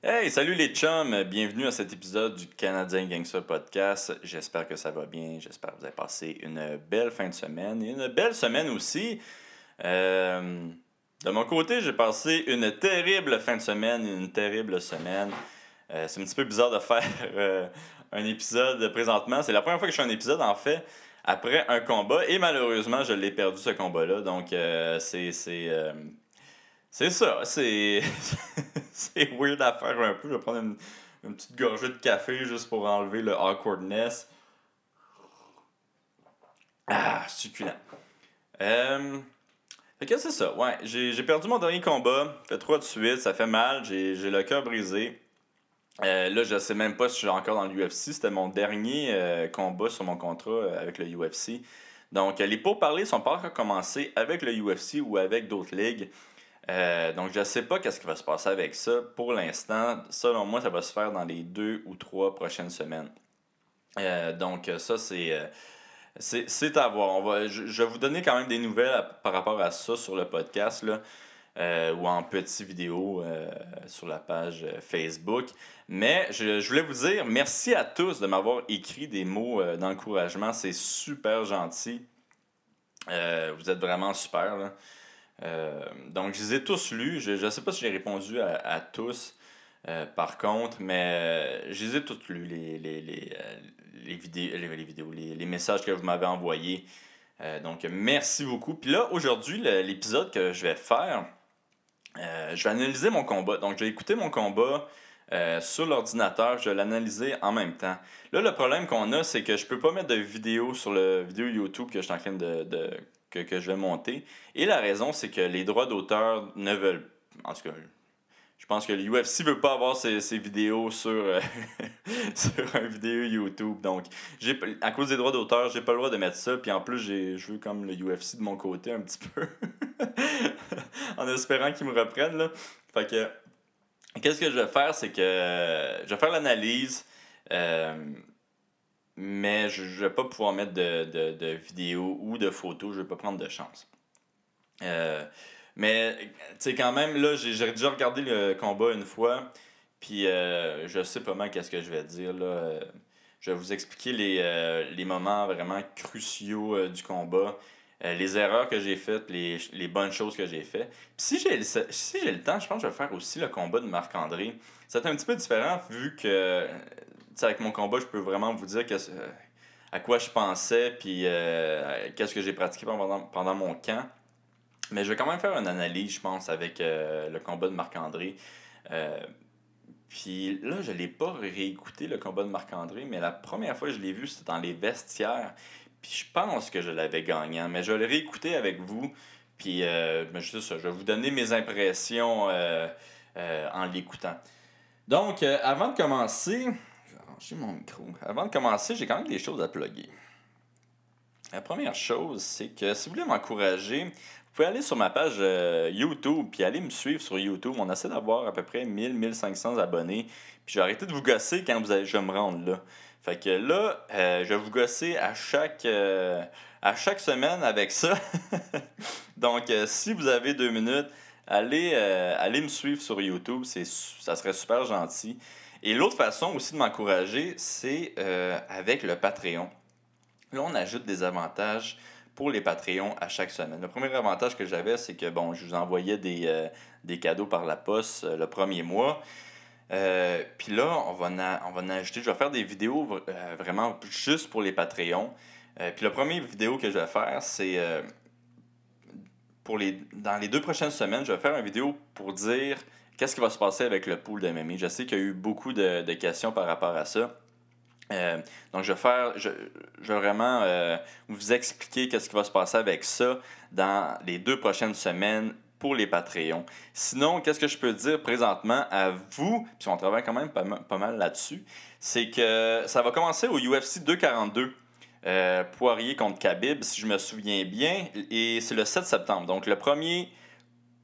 Hey, salut les chums! Bienvenue à cet épisode du Canadien Gangster Podcast. J'espère que ça va bien. J'espère que vous avez passé une belle fin de semaine et une belle semaine aussi. Euh, de mon côté, j'ai passé une terrible fin de semaine, une terrible semaine. Euh, c'est un petit peu bizarre de faire euh, un épisode présentement. C'est la première fois que je fais un épisode, en fait, après un combat. Et malheureusement, je l'ai perdu, ce combat-là. Donc, c'est c'est ça, c'est. c'est weird à faire un peu. Je vais prendre une, une, petite gorgée de café juste pour enlever le awkwardness. Ah, succulent. Euh. Fait que c'est ça, ouais. J'ai perdu mon dernier combat. Fait trois de suite, ça fait mal. J'ai le cœur brisé. Euh, là, je sais même pas si je suis encore dans l'UFC. C'était mon dernier euh, combat sur mon contrat euh, avec le UFC. Donc, les pourparlers sont pas encore commencés avec le UFC ou avec d'autres ligues. Euh, donc, je ne sais pas qu'est-ce qui va se passer avec ça. Pour l'instant, selon moi, ça va se faire dans les deux ou trois prochaines semaines. Euh, donc, ça, c'est, euh, c'est, à voir. On va, je, vais vous donner quand même des nouvelles par rapport à ça sur le podcast là, ou en petite vidéo sur la page Facebook. Mais je, je, voulais vous dire merci à tous de m'avoir écrit des mots d'encouragement. C'est super gentil. vous êtes vraiment super. Là. Euh, donc, je les ai tous lus. Je ne sais pas si j'ai répondu à, tous, euh, par contre, mais euh, je les ai tous lus, les, les, les, les vidéos, les, vidéos les, messages que vous m'avez envoyés. donc, merci beaucoup. Puis là, aujourd'hui, l'épisode que je vais faire, je vais analyser mon combat. Donc, je vais écouter mon combat. sur l'ordinateur, je vais l'analyser en même temps. Là, le problème qu'on a, c'est que je peux pas mettre de vidéo sur le vidéo YouTube que je suis en train de, que, que, je vais monter. Et la raison, c'est que les droits d'auteur ne veulent. En tout cas, je pense que l'UFC veut pas avoir ces vidéos sur, euh, sur une vidéo YouTube. Donc, j'ai, à cause des droits d'auteur, j'ai pas le droit de mettre ça. Puis en plus, je veux comme le UFC de mon côté un petit peu. en espérant qu'ils me reprennent. Là. Fait que, qu'est-ce que je vais faire, c'est que je vais faire l'analyse. Euh, mais je ne vais pas pouvoir mettre de, de, de vidéos ou de photos, je ne vais pas prendre de chance. Euh, mais, tu sais, quand même, là, j'ai déjà regardé le combat une fois, puis euh, je sais pas mal qu'est-ce que je vais dire, là. Euh, je vais vous expliquer les, les moments vraiment cruciaux du combat, les erreurs que j'ai faites, les, les, bonnes choses que j'ai faites. Puis si j'ai si le temps, je pense que je vais faire aussi le combat de Marc-André. C'est un petit peu différent vu que avec mon combat, je peux vraiment vous dire que, euh, à quoi je pensais, puis euh, qu'est-ce que j'ai pratiqué pendant, pendant mon camp. Mais je vais quand même faire une analyse, je pense, avec euh, le combat de Marc-André. puis là, je ne l'ai pas réécouté, le combat de Marc-André, mais la première fois que je l'ai vu, c'était dans les vestiaires. Puis je pense que je l'avais gagnant, mais je vais le réécouter avec vous. Puis je, je vais vous donner mes impressions en l'écoutant. Donc, avant de commencer, j'ai mon micro. Avant de commencer, j'ai quand même des choses à plugger. La première chose, c'est que si vous voulez m'encourager, vous pouvez aller sur ma page euh, YouTube puis aller me suivre sur YouTube. On essaie d'avoir à peu près 1000-1500 abonnés. Puis je vais arrêter de vous gosser quand vous allez, je me rendre là. Fait que là, euh, je vais vous gosser à chaque, euh, à chaque semaine avec ça. Donc, si vous avez deux minutes, allez, allez me suivre sur YouTube. Ça serait super gentil. Et l'autre façon aussi de m'encourager, c'est euh, avec le Patreon. Là, on ajoute des avantages pour les Patreons à chaque semaine. Le premier avantage que j'avais, c'est que bon, je vous envoyais des, euh, des cadeaux par la poste euh, le premier mois. Puis là, on va, on va en ajouter. Je vais faire des vidéos vraiment juste pour les Patreons. Puis la première vidéo que je vais faire, c'est pour les dans les deux prochaines semaines, je vais faire une vidéo pour dire qu'est-ce qui va se passer avec le pool de MMA? Je sais qu'il y a eu beaucoup de, questions par rapport à ça. Euh, donc, je vais faire, je, vais vraiment euh, vous expliquer qu'est-ce qui va se passer avec ça dans les deux prochaines semaines pour les Patreons. Sinon, qu'est-ce que je peux dire présentement à vous, puis on travaille quand même pas, mal là-dessus, c'est que ça va commencer au UFC 242. Euh, Poirier contre Khabib, si je me souviens bien, et c'est le 7 septembre. Donc, le premier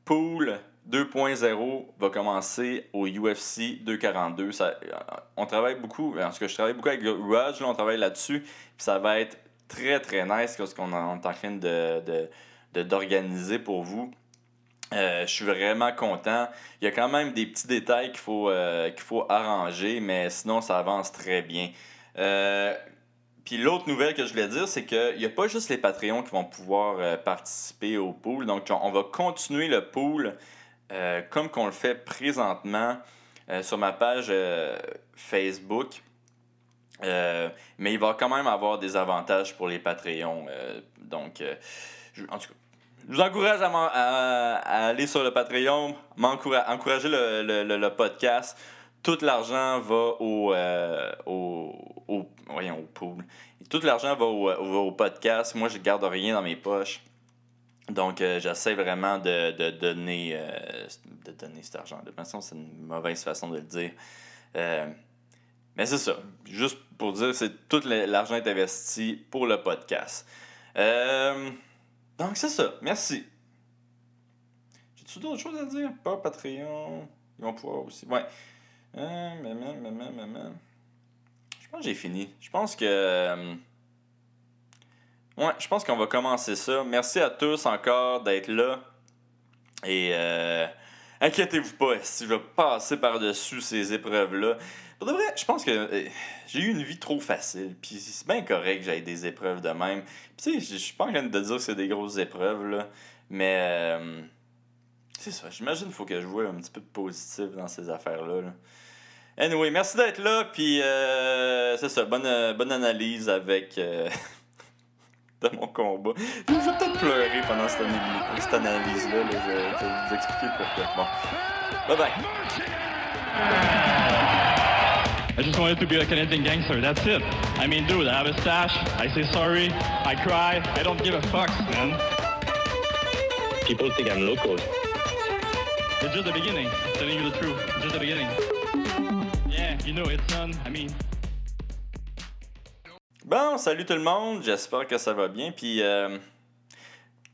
pool 2.0 va commencer au UFC 242. Ça, euh, on travaille beaucoup, en tout cas, je travaille beaucoup avec Raj, on travaille là-dessus. Puis ça va être très, très nice ce qu'on est en train de, d'organiser pour vous. je suis vraiment content. Il y a quand même des petits détails qu'il faut, qu'il faut arranger, mais sinon, ça avance très bien. Puis l'autre nouvelle que je voulais dire, c'est qu'il n'y a pas juste les Patreons qui vont pouvoir participer au pool. Donc, on va continuer le pool comme qu'on le fait présentement. Euh, sur ma page euh, Facebook. Euh, mais il va quand même avoir des avantages pour les Patreons. donc, en tout cas, je vous encourage à, aller sur le Patreon, encourager le, podcast. Tout l'argent va au, au, voyons, au pool. Tout l'argent va au, au, podcast. Moi, je garde rien dans mes poches. Donc, euh, j'essaie vraiment de, de donner, euh, de donner cet argent. De toute façon, c'est une mauvaise façon de le dire. Euh, mais c'est ça. Juste pour dire, c'est tout l'argent est investi pour le podcast. donc, c'est ça. Merci. J'ai-tu d'autres choses à dire? Pas Patreon. Ils vont pouvoir aussi. Ouais. Je pense que j'ai fini. Je pense que. Ouais, je pense qu'on va commencer ça. Merci à tous encore d'être là. Et euh, inquiétez-vous pas, si je vais passer par-dessus ces épreuves-là. Pour de vrai, je pense que euh, j'ai eu une vie trop facile. Puis c'est bien correct que j'aie des épreuves de même. Puis tu sais, je suis pas en train de dire que c'est des grosses épreuves, là. Mais euh, c'est ça. J'imagine qu'il faut que je vois un petit peu de positif dans ces affaires-là. Anyway, merci d'être là. Puis c'est ça. Bonne, bonne analyse avec. de mon combat. Je vais peut-être pleurer pendant cette, cette analyse-là. Je, je, vais vous expliquer pourquoi. Bon. Bye bye. I just wanted to be a Canadian gangster, that's it. I mean, dude, I have a stash, I say sorry, I cry, I don't give a fuck, man. People think I'm local. It's just the beginning, telling you the truth, just the beginning. Yeah, you know, it's done, I mean... Bon, salut tout le monde, j'espère que ça va bien. Puis, euh,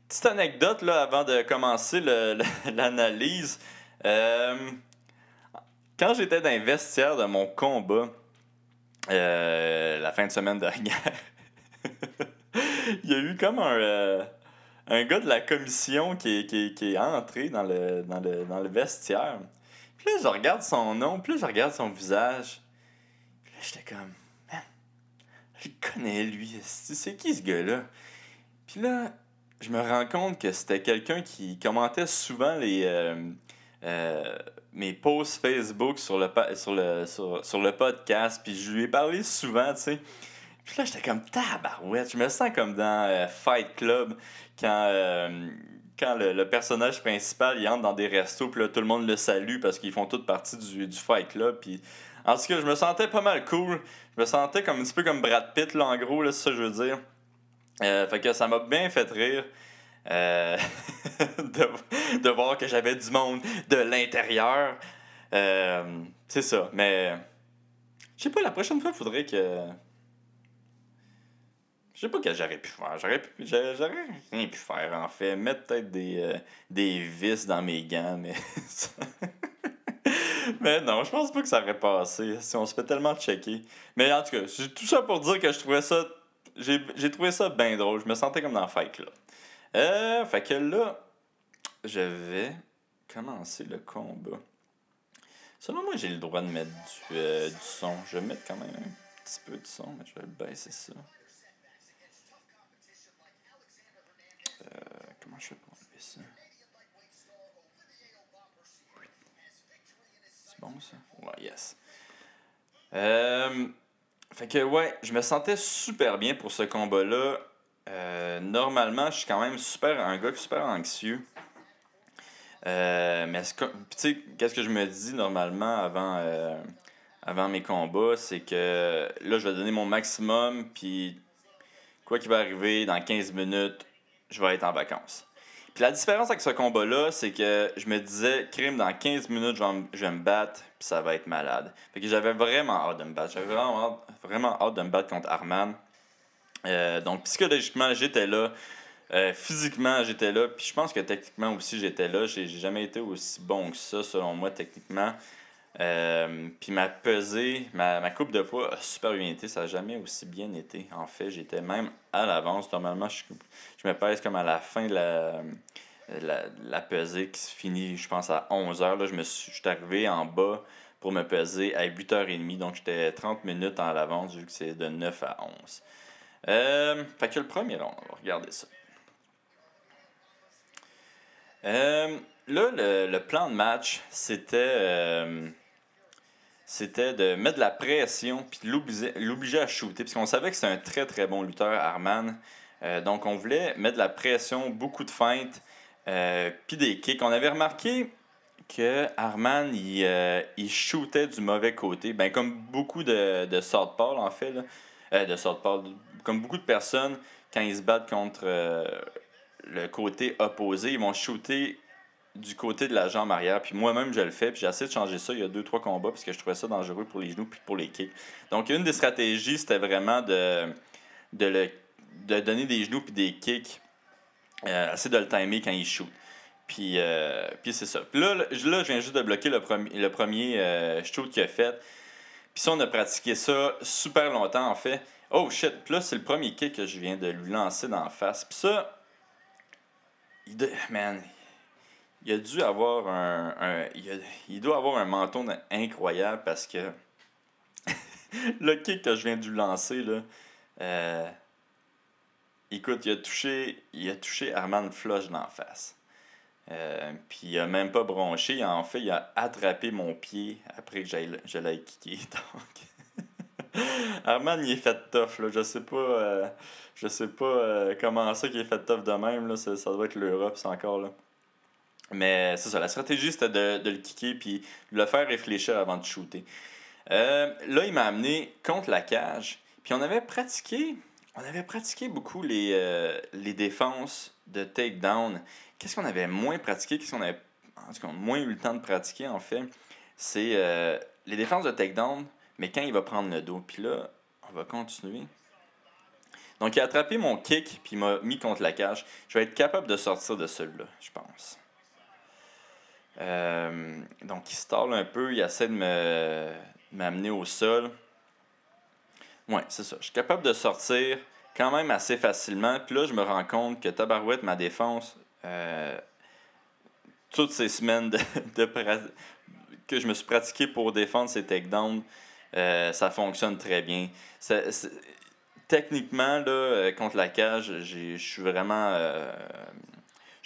petite anecdote là, avant de commencer l'analyse. Euh, quand j'étais dans les vestiaires de mon combat, euh, la fin de semaine dernière, il y a eu comme un, un gars de la commission qui, qui, est entré dans le, dans, le, dans le vestiaire. Puis là, je regarde son nom, puis là, je regarde son visage. Puis là, j'étais comme connais lui. C'est qui ce gars-là? Puis là, je me rends compte que c'était quelqu'un qui commentait souvent les, euh, euh, mes posts Facebook sur le, sur, le, sur, le podcast. Puis je lui ai parlé souvent, tu sais. Puis là, j'étais comme tabarouette. Je me sens comme dans euh, Fight Club quand, quand le, personnage principal il entre dans des restos. Puis là, tout le monde le salue parce qu'ils font toute partie du, du Fight Club. Puis en tout cas, je me sentais pas mal cool. Je me sentais comme un petit peu comme Brad Pitt, là, en gros, là, c'est ça que je veux dire. Euh, fait que ça m'a bien fait rire. Euh, de, de, voir que j'avais du monde de l'intérieur. Euh, c'est ça, mais. Je sais pas, la prochaine fois, il faudrait que. Je sais pas que j'aurais pu faire. J'aurais, pu, j'aurais rien pu faire, en fait. Mettre peut-être des, des vis dans mes gants, mais. Mais non, je pense pas que ça aurait passé si on se fait tellement checker. Mais en tout cas, tout ça pour dire que je trouvais ça. J'ai trouvé ça bien drôle. Je me sentais comme dans Fight Club. Euh, fait que là, je vais commencer le combat. Selon moi, j'ai le droit de mettre du, euh, du son. Je vais mettre quand même un petit peu de son, mais je vais baisser ça. Euh, comment je pour enlever ça? Bon, ça. Ouais, yes. Euh, fait que, ouais, je me sentais super bien pour ce combat-là. Euh, normalement, je suis quand même super un gars super anxieux. Euh, mais tu sais, qu'est-ce que je me dis normalement avant, avant mes combats, c'est que là, je vais donner mon maximum, puis quoi qu'il va arriver, dans 15 minutes, je vais être en vacances. Puis la différence avec ce combat-là, c'est que je me disais, crime, dans 15 minutes, je vais, me, battre, puis ça va être malade. Fait que j'avais vraiment hâte de me battre. J'avais vraiment hâte, vraiment hâte de me battre contre Arman. Euh, donc, psychologiquement, j'étais là. Euh, physiquement, j'étais là. Puis je pense que techniquement aussi, j'étais là. J'ai jamais été aussi bon que ça, selon moi, techniquement. Euh, puis ma pesée, ma, coupe de poids a super bien été. Ça n'a jamais aussi bien été. En fait, j'étais même à l'avance. Normalement, je, je, me pèse comme à la fin de la, la, la pesée qui se finit, je pense, à 11h. Là, je me suis, je suis arrivé en bas pour me peser à 8h30. Donc, j'étais 30 minutes en l'avance vu que c'est de 9 à 11. Euh, fait que le premier round, on va regarder ça. Euh, là, le, le plan de match, c'était euh, c'était de mettre de la pression puis l'obliger- à shooter. Parce qu'on savait que c'est un très très bon lutteur, Arman. Euh, donc, on voulait mettre de la pression, beaucoup de feintes, euh, puis des kicks. On avait remarqué que Arman, il, euh, il shootait du mauvais côté. Ben, comme beaucoup de, de Southpaw, en fait. Là. De Southpaw, comme beaucoup de personnes, quand ils se battent contre le côté opposé, ils vont shooter du côté de la jambe arrière. Puis moi-même, je le fais. Puis j'ai essayé de changer ça il y a deux, trois combats parce que je trouvais ça dangereux pour les genoux puis pour les kicks. Donc, une des stratégies, c'était vraiment de, de, le, de donner des genoux puis des kicks. Euh, essayer de le timer quand il shoot. Puis, euh, puis c'est ça. Puis là, là, je viens juste de bloquer le, premier le premier euh, shoot qu'il a fait. Puis ça, on a pratiqué ça super longtemps, en fait. Oh shit, puis là, c'est le premier kick que je viens de lui lancer dans la face. Puis ça, man, il a dû avoir un. il, il doit avoir un menton incroyable parce que le kick que je viens de lui lancer, là. euh, écoute, il a touché, il a touché Armand dans la face. Euh, puis il a même pas bronché. En fait, il a attrapé mon pied après que je l'ai kické. Donc, Armand, il est fait tough. Là. Je sais pas, euh, je sais pas euh, comment ça qu'il est fait tough de même. Là. Ça, ça doit être l'Europe, c'est encore là. Mais c'est ça, la stratégie c'était de, de le kicker puis de le faire réfléchir avant de shooter. Euh, là, il m'a amené contre la cage. Puis on avait pratiqué, on avait pratiqué beaucoup les, euh, les défenses de takedown. Qu'est-ce qu'on avait moins pratiqué, qu'est-ce qu'on avait moins eu le temps de pratiquer en fait, c'est euh, les défenses de takedown, mais quand il va prendre le dos. Puis là, on va continuer. Donc, il a attrapé mon kick, puis il m'a mis contre la cage. Je vais être capable de sortir de celui-là, je pense. Euh, donc, il stall un peu, il essaie de me de m'amener au sol. Ouais, c'est ça. Je suis capable de sortir quand même assez facilement. Puis là, je me rends compte que Tabarouette, ma défense, euh, toutes ces semaines de, de que je me suis pratiqué pour défendre ces takedowns, euh, ça fonctionne très bien. Techniquement, là, euh, contre la cage, je suis vraiment, euh,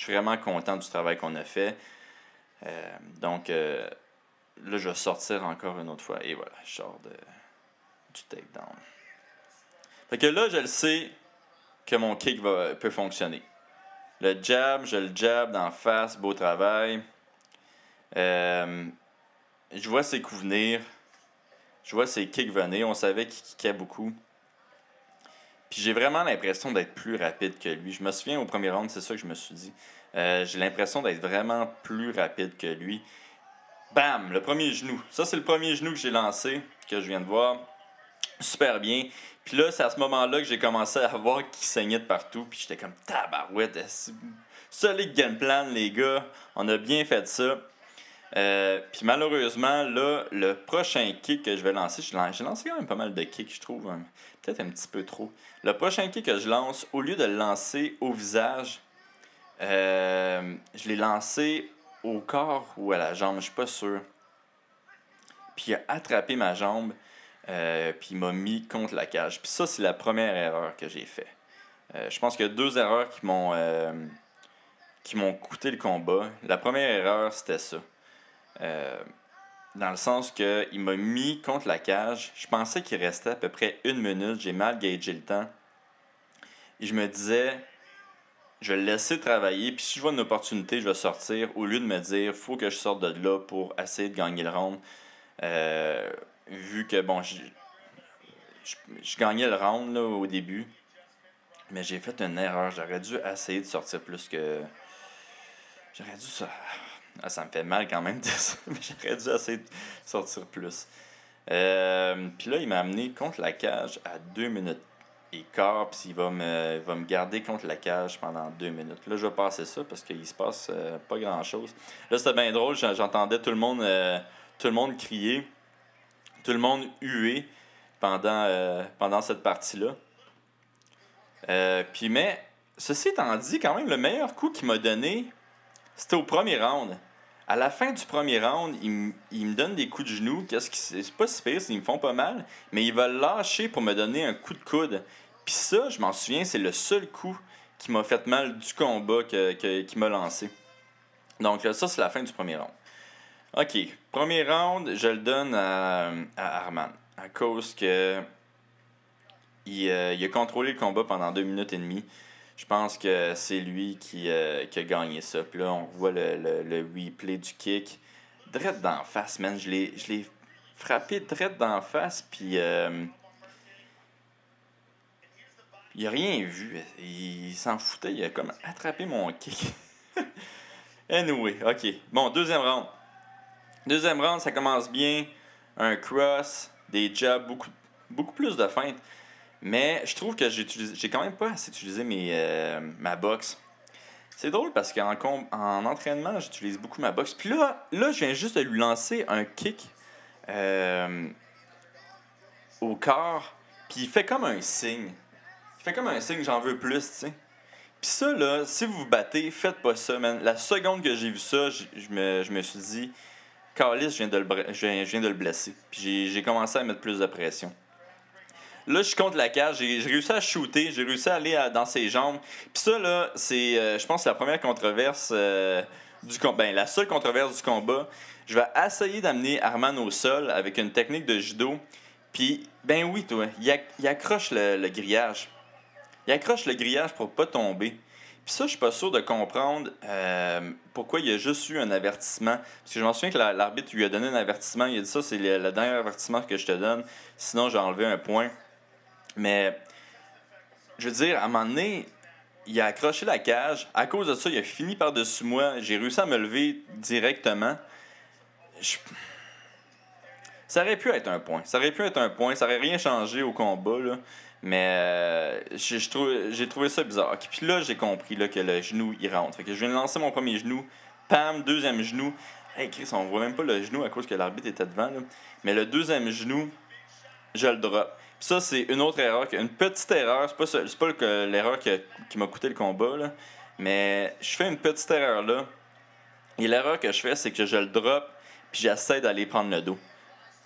vraiment content du travail qu'on a fait. Euh, donc, euh, là, je vais sortir encore une autre fois. Et voilà, je sors de, du takedown. Fait que là, je le sais que mon kick va, peut fonctionner. Le jab, je le jab d'en face, beau travail. Euh, je vois ses coups venir. Je vois ses kicks venir. On savait qu'il kickait beaucoup. Puis j'ai vraiment l'impression d'être plus rapide que lui. Je me souviens au premier round, c'est ça que je me suis dit. Euh, j'ai l'impression d'être vraiment plus rapide que lui. Bam! Le premier genou. Ça, c'est le premier genou que j'ai lancé, que je viens de voir. Super bien. Puis là, c'est à ce moment-là que j'ai commencé à voir qu'il saignait de partout. Puis j'étais comme tabarouette. Solide game plan, les gars? On a bien fait ça. Euh, puis malheureusement, là, le prochain kick que je vais lancer, j'ai lan- j'ai lancé quand même pas mal de kicks, je trouve. hein. Peut-être un petit peu trop. Le prochain kick que je lance, au lieu de le lancer au visage, euh, je l'ai lancé au corps ou à la jambe, je suis pas sûr. Puis il a attrapé ma jambe, euh, puis il m'a mis contre la cage. Puis ça, c'est la première erreur que j'ai fait. Euh, je pense qu'il y a deux erreurs qui m'ont qui m'ont coûté le combat. La première erreur, c'était ça. Dans le sens que il m'a mis contre la cage. Je pensais qu'il restait à peu près une minute. J'ai mal gagé le temps. Et je me disais, je vais le laisser travailler. Puis si je vois une opportunité, je vais sortir. Au lieu de me dire, faut que je sorte de là pour essayer de gagner le round. Euh, vu que, bon, je, je, gagnais le round là, au début. Mais j'ai fait une erreur. J'aurais dû essayer de sortir plus que. J'aurais dû ça. Ah, ça me fait mal quand même mais j'aurais dû essayer de sortir plus. Euh, puis là, il m'a amené contre la cage à 2 minutes et quart, puis il va me, va me garder contre la cage pendant 2 minutes. Là, je vais passer ça parce qu'il se passe euh, pas grand chose. Là, c'était bien drôle, j'en- j'entendais tout le monde euh, tout le monde crier, tout le monde huer pendant, euh, pendant cette partie-là. Puis, mais, ceci étant dit, quand même, le meilleur coup qu'il m'a donné, C'était au premier round. À la fin du premier round, il, me donne des coups de genoux. Qu'est-ce qui c'est pas si pire, ils me font pas mal, mais il va lâcher pour me donner un coup de coude. Puis ça, je m'en souviens, c'est le seul coup qui m'a fait mal du combat que, que- qui m'a lancé. Donc là, ça, c'est la fin du premier round. OK. Premier round, je le donne à, à Arman. À cause que il, euh, il a contrôlé le combat pendant deux minutes et demie. Je pense que c'est lui qui, euh, qui a gagné ça. Puis là, on voit le, le, le replay du kick. Drette d'en face, man. Je l'ai frappé drette d'en face. Puis euh, il a rien vu. Il s'en foutait. Il a comme attrapé mon kick. anyway, ok. Bon, deuxième round. Deuxième round, ça commence bien. Un cross, des jabs, beaucoup, plus de feintes. Mais je trouve que j'ai quand même pas assez utilisé mes, euh, ma boxe. C'est drôle parce qu'en en entraînement, j'utilise beaucoup ma boxe. Puis là, là, je viens juste de lui lancer un kick euh, au corps. Puis il fait comme un signe. Fait comme un signe, j'en veux plus, tu sais. Puis ça, là, si vous vous battez, faites pas ça, man. La seconde que j'ai vu ça, je me, suis dit, Carlis, je viens de le, viens, de le blesser. Puis j'ai- commencé à mettre plus de pression. Là, je suis contre la cage. J'ai réussi à shooter. J'ai réussi à aller dans ses jambes. Puis ça, là, c'est, euh, je pense, la première controverse euh, du combat. Ben, la seule controverse du combat. Je vais essayer d'amener Arman au sol avec une technique de judo. Puis, ben oui, toi, il, il accroche le, le grillage. Il accroche le grillage pour pas tomber. Puis ça, je suis pas sûr de comprendre euh, pourquoi il y a juste eu un avertissement. Parce que je m'en souviens que la- l'arbitre lui a donné un avertissement. Il a dit ça, c'est le, dernier avertissement que je te donne. Sinon, j'ai enlevé un point. Mais, je veux dire, à un moment donné, il a accroché la cage. À cause de ça, il a fini par-dessus moi. J'ai réussi à me lever directement. Ça aurait pu être un point. Ça aurait pu être un point. Ça aurait rien changé au combat, là. Mais euh, j'ai trouvé ça bizarre. Ok, Puis là, j'ai compris là, que le genou, il rentre. Fait que je viens de lancer mon premier genou. Pam, deuxième genou. Hey Chris, on voit même pas le genou à cause que l'arbitre était devant. Là. Mais le deuxième genou, je le drop. Puis ça, c'est une autre erreur, une petite erreur. C'est pas, pas le- l'erreur qui m'a coûté le combat, là. mais je fais une petite erreur là. Et l'erreur que je fais, c'est que je le drop, puis j'essaie d'aller prendre le dos.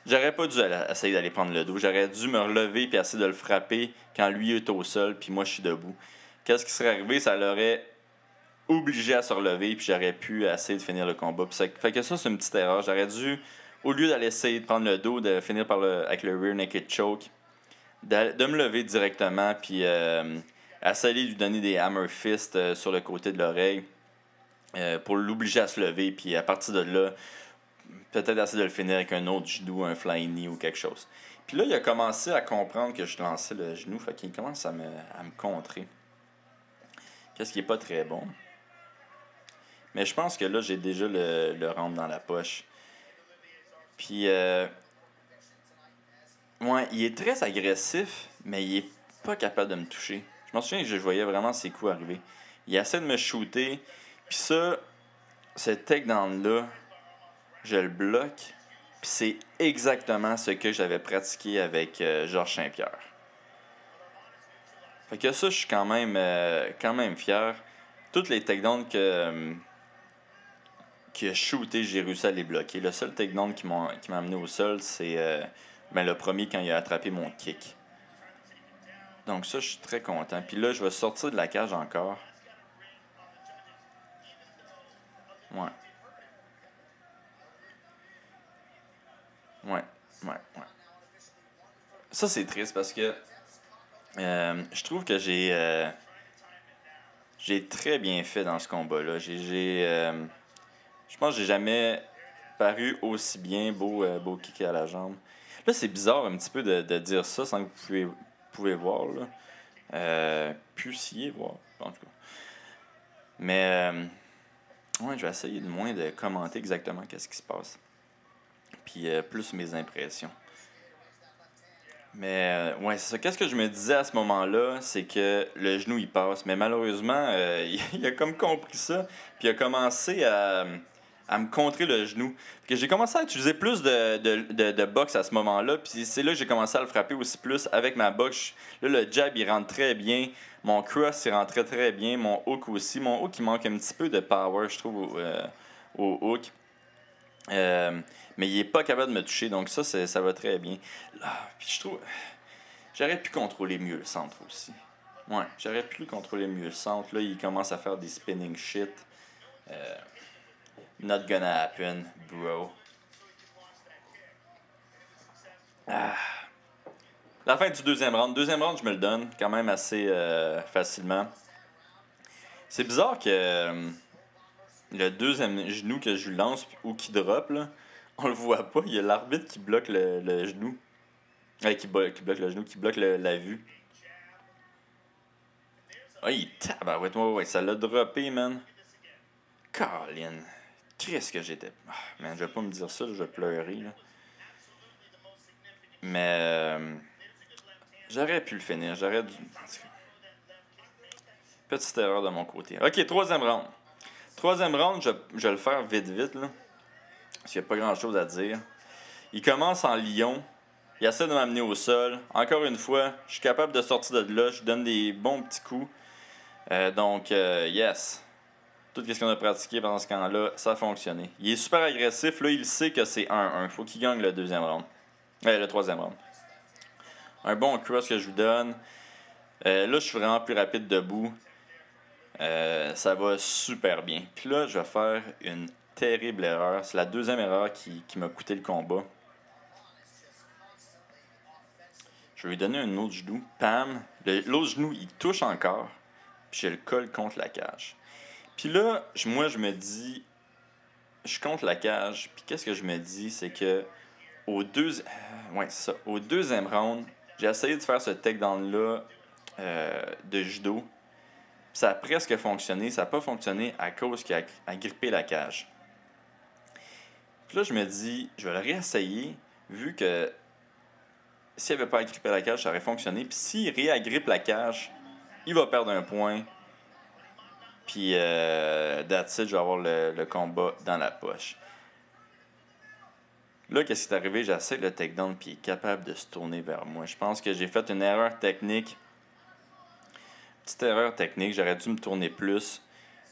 J'aurais pas dû essayer d'aller prendre le dos. J'aurais dû me relever puis essayer de le frapper quand lui est au sol, puis moi je suis debout. Qu'est-ce qui serait arrivé? Ça l'aurait obligé à se relever, puis j'aurais pu essayer de finir le combat. Ça fait que ça, c'est une petite erreur. J'aurais dû, au lieu d'aller essayer de prendre le dos, de finir par le, avec le rear naked choke, de me lever directement, puis euh, essayer de lui donner des hammer fists euh, sur le côté de l'oreille euh, pour l'obliger à se lever, puis à partir de là, peut-être essayer de le finir avec un autre genou, un flying knee ou quelque chose. Puis là, il a commencé à comprendre que je lançais le genou, fait qu'il commence à me, à me contrer. Qu'est-ce qui est pas très bon. Mais je pense que là, j'ai déjà le, le dans la poche. Puis, euh, ouais, il est très agressif, mais il est pas capable de me toucher. Je m'en souviens que je voyais vraiment ses coups arriver. Il essaie de me shooter, puis ça, ce takedown-là, je le bloque, puis c'est exactement ce que j'avais pratiqué avec euh, Georges Saint-Pierre. Fait que ça, je suis quand même, euh, quand même fier. Toutes les takedowns que, euh, que shooté, j'ai réussi à les bloquer. Le seul takedown qui m'a amené au sol, c'est euh, ben, le premier quand il a attrapé mon kick. Donc ça, je suis très content. Puis là, je vais sortir de la cage encore. Ouais. Ouais, ouais, ouais. Ça, c'est triste parce que euh, je trouve que j'ai euh, j'ai très bien fait dans ce combat-là. J'ai, euh, je pense que j'ai jamais paru aussi bien, beau, beau kick à la jambe. Là, c'est bizarre un petit peu de, dire ça sans que vous pouvez, pouvez voir. Là. Puissiez voir, en tout cas. Mais, ouais, je vais essayer de moins de commenter exactement qu'est-ce qui se passe. Puis euh, plus mes impressions. Mais euh, ouais, c'est ça. Qu'est-ce que je me disais à ce moment-là, c'est que le genou il passe. Mais malheureusement, euh, il, a comme compris ça. Puis il a commencé à, à me contrer le genou. J'ai commencé à utiliser plus de, de, de, à ce moment-là. Puis c'est là que j'ai commencé à le frapper aussi plus avec ma boxe. Là, le jab, il rentre très bien. Mon cross, il rentrait très bien. Mon hook aussi. Mon hook, il manque un petit peu de power, je trouve, au hook. Euh, mais il est pas capable de me toucher. Donc ça, ça va très bien. Puis je trouve... J'aurais pu contrôler mieux le centre aussi. Ouais, j'aurais pu contrôler mieux le centre. Là, il commence à faire des spinning shit. Euh, not gonna happen, bro. Ah. La fin du deuxième round. Deuxième round, je me le donne quand même assez euh, facilement. C'est bizarre que euh, le deuxième genou que je lui lance ou qui drop, là, on le voit pas. Il y a l'arbitre qui bloque le, le genou. Euh, qui, blo- qui bloque le genou, qui bloque la vue. Ah, il tabarouette, ouais, ouais, ça l'a droppé, man. Colin. Qu'est-ce que j'étais? Ah, man, je vais pas me dire ça, je vais pleurer, là. Mais. euh, j'aurais pu le finir, j'aurais dû. Petite erreur de mon côté. Ok, troisième round. Troisième round, je, vais le faire vite, vite, là. Parce qu'il n'y a pas grand chose à dire. Il commence en lion. Il essaie de m'amener au sol. Encore une fois, je suis capable de sortir de là. Je donne des bons petits coups. Euh, donc, euh, yes. Tout ce qu'on a pratiqué pendant ce camp-là, ça a fonctionné. Il est super agressif. Là, il sait que c'est 1-1. Il faut qu'il gagne le deuxième round. Euh, le troisième round. Un bon cross que je lui donne. Euh, là, je suis vraiment plus rapide debout. Euh, ça va super bien. Puis là, je vais faire une terrible erreur. C'est la deuxième erreur qui, qui m'a coûté le combat. Je vais lui donner un autre genou. Pam. L'autre genou, il touche encore. Puis je le colle contre la cage. Puis là, moi, je me dis. Je contre la cage. Puis qu'est-ce que je me dis, c'est que. Au, euh, ouais, ça. au deuxième round, j'ai essayé de faire ce takedown-là euh, de judo. Ça a presque fonctionné. Ça n'a pas fonctionné à cause qu'il a, a grippé la cage. Puis là, je me dis, je vais le réessayer, vu que s'il n'avait pas agrippé la cage, ça aurait fonctionné. Puis s'il réagrippe la cage, il va perdre un point. Puis, euh, je vais avoir le, le combat dans la poche. Là, qu'est-ce qui est arrivé? J'essaie le takedown, puis il est capable de se tourner vers moi. Je pense que j'ai fait une erreur technique. Petite erreur technique, j'aurais dû me tourner plus.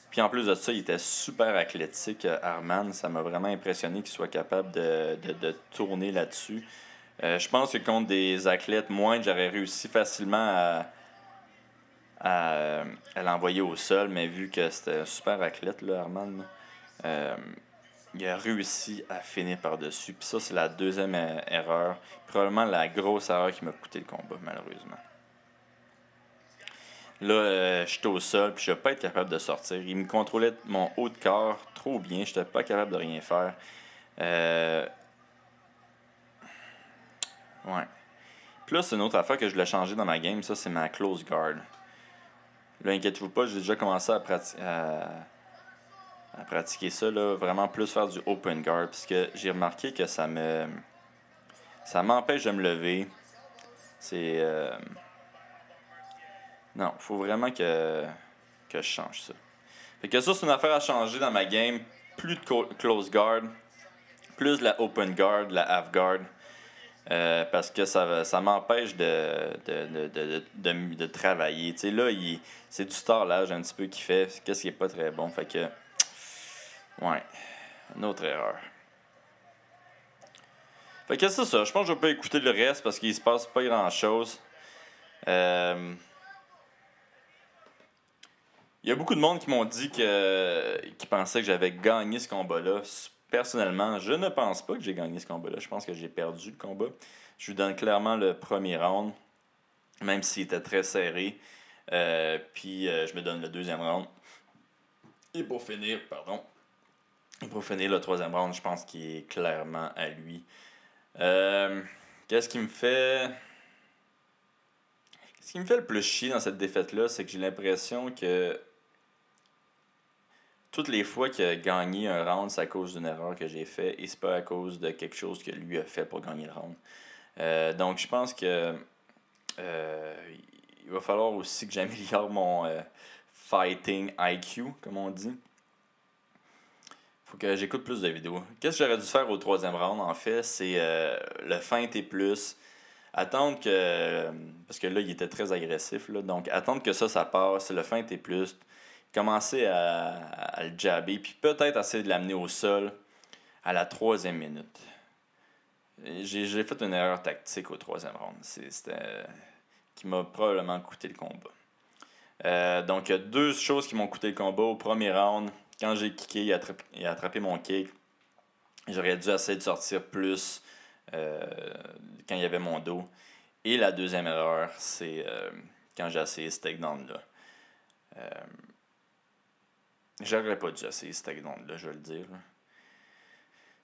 Puis en plus de ça, il était super athlétique, euh, Arman. Ça m'a vraiment impressionné qu'il soit capable de, tourner là-dessus. Euh, je pense que contre des athlètes moindres, j'aurais réussi facilement à, à, l'envoyer au sol, mais vu que c'était un super athlète, Arman, euh, il a réussi à finir par-dessus. Puis ça, c'est la deuxième erreur. Probablement la grosse erreur qui m'a coûté le combat, malheureusement. Là, euh, j'étais au sol, puis je vais pas être capable de sortir. Il me contrôlait mon haut de corps trop bien. Je pas capable de rien faire. Euh, Ouais. C'est une autre affaire que je voulais changer dans ma game. Ça, c'est ma close guard. Là, inquiétez-vous pas, j'ai déjà commencé à, prati- à- à pratiquer ça. Là, vraiment plus faire du open guard. Puisque j'ai remarqué que ça me. Ça m'empêche de me lever. C'est. euh, Non, faut vraiment que, que je change ça. Fait que ça, c'est une affaire à changer dans ma game. Plus de close guard, plus de la open guard, de la half guard. Euh, parce que ça, ça m'empêche de, de, de, de, de, travailler. Tu sais, là, c'est du starlage un petit peu qu'il fait, qu'est-ce qui est pas très bon? Fait que, ouais, une autre erreur. Fait que c'est ça, je pense que je vais pas écouter le reste parce qu'il se passe pas grand-chose. Euh, Il y a beaucoup de monde qui m'ont dit que qui pensaient que j'avais gagné ce combat-là. Personnellement, je ne pense pas que j'ai gagné ce combat-là. Je pense que j'ai perdu le combat. Je lui donne clairement le premier round, même s'il était très serré. Euh, puis euh, je me donne le deuxième round. Et pour finir, pardon. Et pour finir le troisième round, je pense qu'il est clairement à lui. Euh, Qu'est-ce qui me fait. Ce qui me fait le plus chier dans cette défaite-là, c'est que j'ai l'impression que toutes les fois qu'il a gagné un round, c'est à cause d'une erreur que j'ai fait et c'est pas à cause de quelque chose que lui a fait pour gagner le round. Euh, donc je pense que euh, il va falloir aussi que j'améliore mon euh, fighting IQ, comme on dit. Faut que j'écoute plus de vidéos. Qu'est-ce que j'aurais dû faire au troisième round, en fait, c'est le feint et plus. Attendre que. Parce que là, il était très agressif, là. Donc, attendre que ça, ça passe. Le feint et plus. Commencer à, le jabber, puis peut-être essayer de l'amener au sol à la troisième minute. J'ai fait une erreur tactique au troisième round. C'était. qui m'a probablement coûté le combat. Euh, donc, il y a deux choses qui m'ont coûté le combat. Au premier round, quand j'ai kické, a, attrapé, attrapé mon kick. J'aurais dû essayer de sortir plus euh, quand il y avait mon dos. Et la deuxième erreur, c'est euh, quand j'ai essayé ce takedown-là. J'aurais pas dû essayer ce takedown-là, je vais le dire.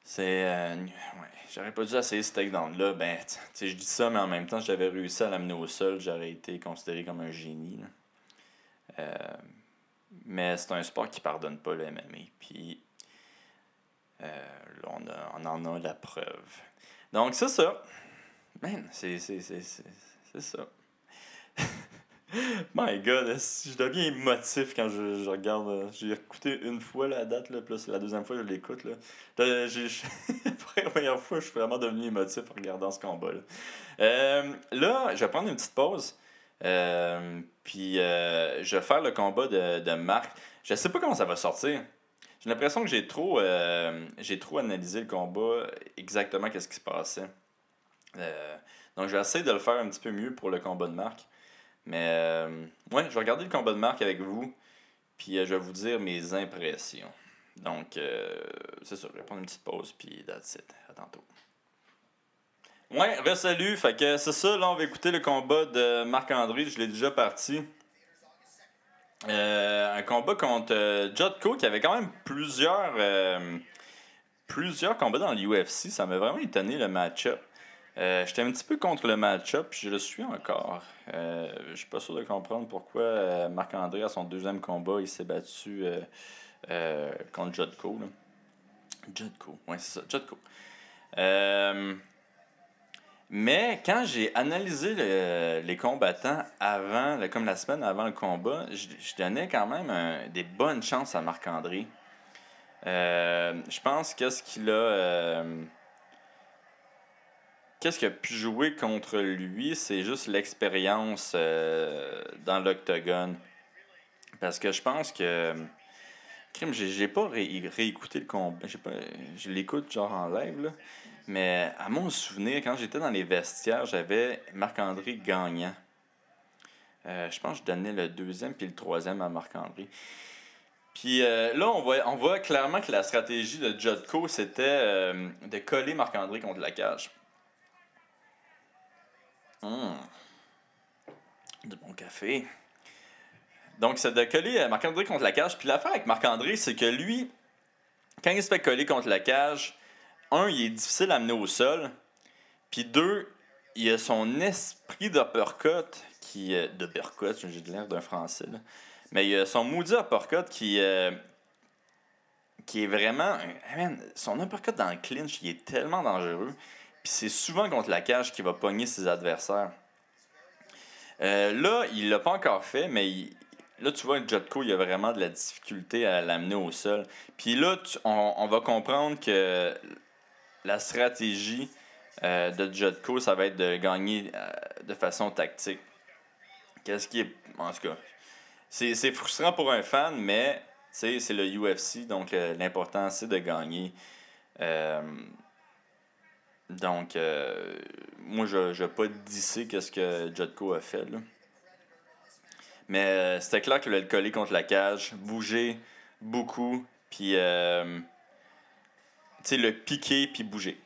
C'est. euh, ouais, j'aurais pas dû essayer ce takedown-là. Ben, tu je dis ça, mais en même temps, si j'avais réussi à l'amener au sol, j'aurais été considéré comme un génie. là. Euh, mais c'est un sport qui pardonne pas le MMA. Puis euh, là, on, a- on en a la preuve. Donc, c'est ça. Man, c'est ça. My God, je deviens émotif quand je, regarde. euh, J'ai écouté une fois la date, là, la deuxième fois, je l'écoute. Là. Là, la première fois, je suis vraiment devenu émotif en regardant ce combat-là. Euh, là, je vais prendre une petite pause. Euh, puis je vais faire le combat de, de Marc. Je sais pas comment ça va sortir. J'ai l'impression que j'ai trop, j'ai trop analysé le combat, exactement qu'est-ce qui se passait. Donc je vais essayer de le faire un petit peu mieux pour le combat de Marc. Mais euh, ouais, je vais regarder le combat de Marc avec vous. Puis euh, je vais vous dire mes impressions. Donc euh, c'est ça, je vais prendre une petite pause. Puis that's it. À tantôt. Ouais, re-salut. Fait que c'est ça, là, on va écouter le combat de Marc-André. Je l'ai déjà parti. Euh, un combat contre euh, Jotko qui avait quand même plusieurs, plusieurs combats dans l'UFC. Ça m'a vraiment étonné le match-up. Euh, J'étais un petit peu contre le match-up, je le suis encore. Euh, je suis pas sûr de comprendre pourquoi euh, Marc-André, à son deuxième combat, il s'est battu euh, contre Jotko. là. Ouais, c'est ça, Jotko. Euh, mais quand j'ai analysé le- les combattants avant, comme la semaine avant le combat, je, je donnais quand même des bonnes chances à Marc-André. Je pense qu'est-ce qu'il a. qu'est-ce qu'il a pu jouer contre lui, c'est juste l'expérience euh, dans l'octogone. Parce que je pense que. Crime, j'ai pas ré- réécouté le combat. Pas, je l'écoute genre en live, là. Mais à mon souvenir, quand j'étais dans les vestiaires, j'avais Marc-André gagnant. Euh, je pense que je donnais le deuxième puis le troisième à Marc-André. Puis euh, là, on voit, on voit clairement que la stratégie de Jotko, c'était de coller Marc-André contre la cage. Hum. Du bon café. Donc, c'est de coller euh, Marc-André contre la cage. Puis l'affaire avec Marc-André, c'est que lui, quand il se fait coller contre la cage, un, il est difficile à amener au sol. Puis deux, il a son esprit d'uppercut qui. Euh, d'uppercut, j'ai l'air d'un français, là. Mais il a son maudit uppercut qui. euh, qui est vraiment. man, son uppercut dans le clinch, il est tellement dangereux. Puis c'est souvent contre la cage qu'il va pogner ses adversaires. Euh, là, il l'a pas encore fait, mais là, tu vois, Jotko, il a vraiment de la difficulté à l'amener au sol. Puis là, on, on va comprendre que la stratégie euh, de Jotko, ça va être de gagner euh, de façon tactique. Qu'est-ce qui est. En tout cas, c'est frustrant pour un fan, mais c'est le UFC, donc l'important, c'est de gagner. Donc, euh, moi, je ne vais pas disser qu'est-ce que Jotko a fait. Là. Mais euh, c'était clair qu'il voulait le coller contre la cage, bouger beaucoup, puis euh, le piquer puis bouger.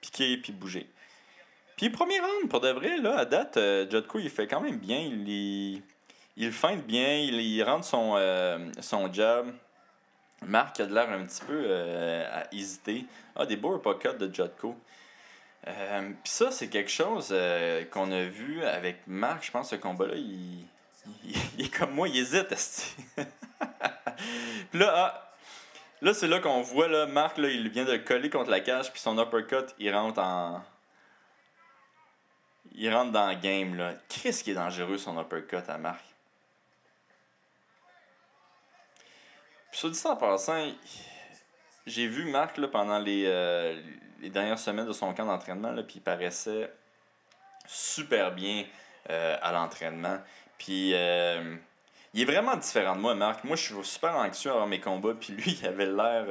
Piquer puis bouger. Puis premier round, pour de vrai, là, à date, euh, Jotko, il fait quand même bien. Il, il, il feinte bien, il, rentre son, son. Marc a de l'air un petit peu à hésiter. Ah, des beaux uppercuts de Jotko. Euh, Puis ça, c'est quelque chose euh, qu'on a vu avec Marc. Je pense que ce combat-là, il, il, est comme moi, il hésite. Puis là, ah, là c'est là qu'on voit là, Marc, là, il vient de coller contre la cage, puis son uppercut, il rentre en. Il rentre dans le game. là. Qu'est-ce qui est dangereux, son uppercut à Marc? Puis sur dit ça en passant, j'ai vu Marc là, pendant les, euh, les dernières semaines de son camp d'entraînement, puis il paraissait super bien euh, à l'entraînement. Puis euh, il est vraiment différent de moi, Marc. Moi, je suis super anxieux avant mes combats, puis lui, il avait l'air.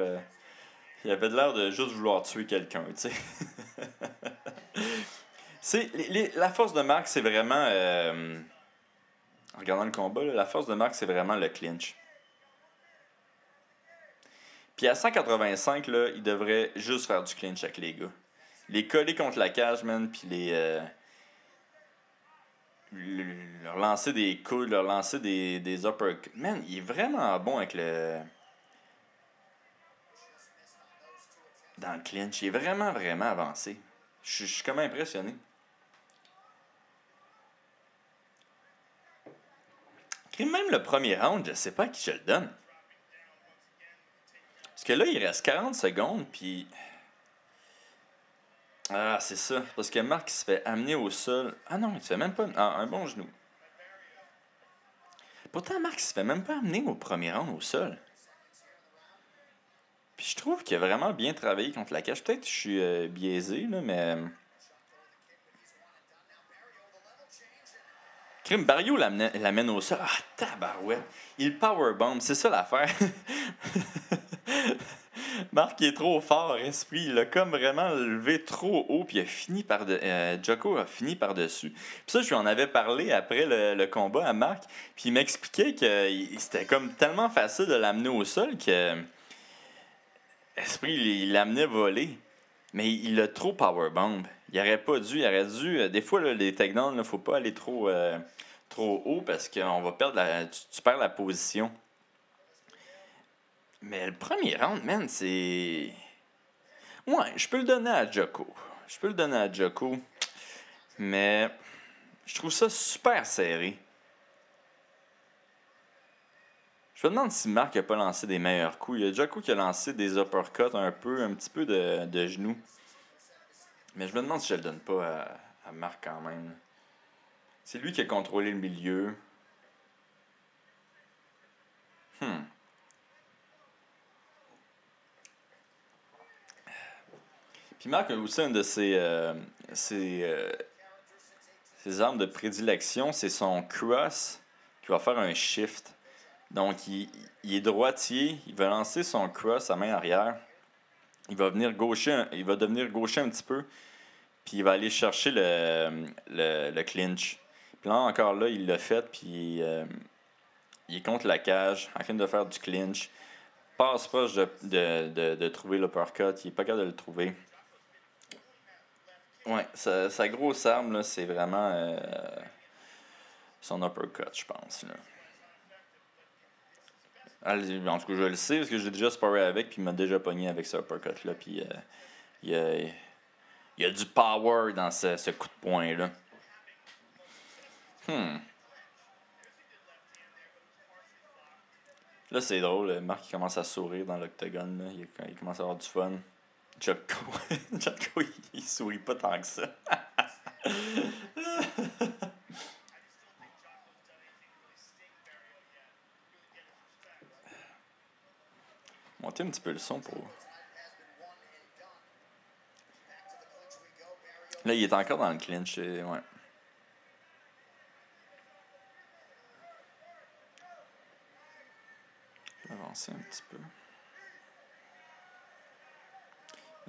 il avait l'air de juste vouloir tuer quelqu'un, tu sais. la force de Marc, c'est vraiment. en regardant le combat, là, la force de Marc, c'est vraiment le clinch. Puis à 185, là, il devrait juste faire du clinch avec les gars. Les coller contre la cage, man, puis les. euh, le- leur lancer des coups, leur lancer des, des uppercuts. Man, il est vraiment bon avec le. Dans le clinch. Il est vraiment, vraiment avancé. Je suis- comme impressionné. Même le premier round, je sais pas qui je le donne. Parce que là, il reste 40 secondes, puis. Ah, c'est ça. Parce que Marc il se fait amener au sol. Ah non, il se fait même pas. Ah, un bon genou. Pourtant, Marc il se fait même pas amener au premier round au sol. Puis je trouve qu'il a vraiment bien travaillé contre la cage. Peut-être que je suis euh, biaisé, là, mais. Crime Barrio l'amène l'amène au sol. Ah, tabarouette. Il powerbomb, c'est ça l'affaire. Marc est trop fort, esprit. Il a comme vraiment levé trop haut, puis il a fini par. De, euh, Jocko a fini par-dessus. Puis ça, je lui en avais parlé après le, le combat à Marc, puis il m'expliquait que c'était comme tellement facile de l'amener au sol que. Esprit, il l'amenait voler. Mais il a trop powerbomb. Il aurait pas dû. Il aurait dû. euh, Des fois, les takedowns, il faut pas aller trop, euh, trop haut parce qu'on va perdre la. Tu perds la position. Mais le premier round, man, c'est. Ouais, je peux le donner à Joko. Je peux le donner à Joko. Mais je trouve ça super serré. Je me demande si Marc n'a pas lancé des meilleurs coups. Il y a Joko qui a lancé des uppercuts un peu, un petit peu de, de genoux. Mais je me demande si je le donne pas à, à Marc quand même. C'est lui qui a contrôlé le milieu. Hmm. Puis Marc a aussi une de ses, euh, ses, euh, ses armes de prédilection, c'est son cross qui va faire un shift. Donc, il, il est droitier, il va lancer son cross à main arrière. Il va venir gaucher, un- il va devenir gaucher un petit peu, puis il va aller chercher le, le, le clinch. Puis là, encore là, il l'a fait, puis euh, il est contre la cage, en train de faire du clinch. Passe proche de, de, de, de trouver il est pas capable de le trouver. Ouais, sa, sa grosse arme, c'est vraiment euh, son uppercut, je pense. Là. En tout cas, je le sais parce que j'ai déjà sparé avec, puis il m'a déjà pogné avec ce uppercut-là. Puis euh, il, y a, il y a du power dans ce, ce coup de poing-là. Hmm. Là, c'est drôle. Marc il commence à sourire dans l'octogone. Il, il commence à avoir du fun. Jocko, Jocko il, il sourit pas tant que ça. Montez un petit peu le son pour. Là, il est encore dans le clinch. et- Ouais. Je vais avancer un petit peu.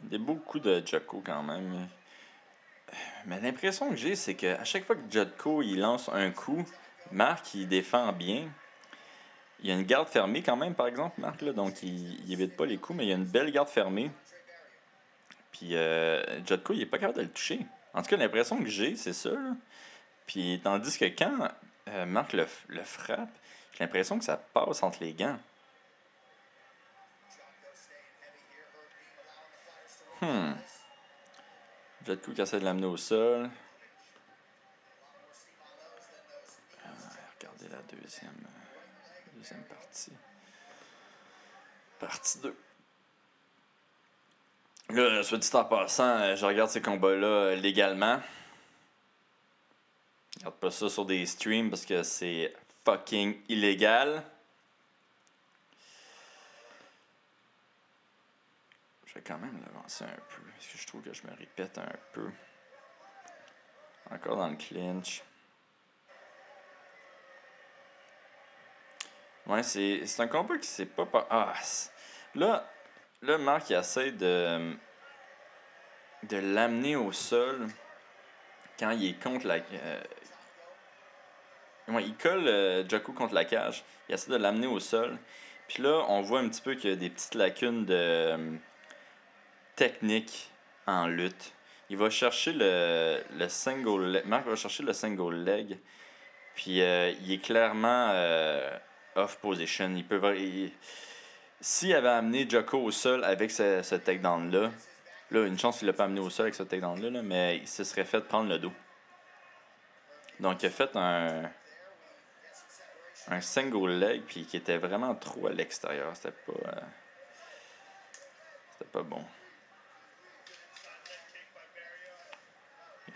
Il y a coups de Jocko quand même. Mais l'impression que j'ai, c'est qu'à chaque fois que Jotko il lance un coup, Marc il défend bien. Il y a une garde fermée quand même, par exemple, Marc, là, donc il, évite pas les coups, mais il y a une belle garde fermée. Puis euh, Jotko, il est pas capable de le toucher. En tout cas, l'impression que j'ai, c'est ça. Puis tandis que quand euh, Marc le, le frappe, j'ai l'impression que ça passe entre les gants. Hmm. Jotko qui essaie de l'amener au sol. Euh, regardez la deuxième, euh, deuxième partie. Partie 2. Là, soit dit en passant, euh, je regarde ces combats-là légalement. Je regarde pas ça sur des streams parce que c'est fucking illégal. Je vais quand même l'avancer un peu, parce que je trouve que je me répète un peu. Encore dans le clinch. Ouais, c'est c'est un combat qui s'est pas... pas- Ah, là, là, Marc, il essaie de, de l'amener au sol quand il est contre la... euh, ouais, il colle euh, contre la cage. Il essaie de l'amener au sol. Puis là, on voit un petit peu qu'il y a des petites lacunes de technique en lutte. Il va chercher le, le single leg. Marc va chercher le single leg. Puis euh, il est clairement euh, off position. Il peut. il- S'il avait amené Jocko au sol avec ce, ce takedown-là, là, une chance qu'il l'a pas amené au sol avec ce takedown-là, là, mais il se serait fait prendre le dos. Donc il a fait un. Un single leg, puis qui était vraiment trop à l'extérieur. C'était pas. euh, C'était pas bon.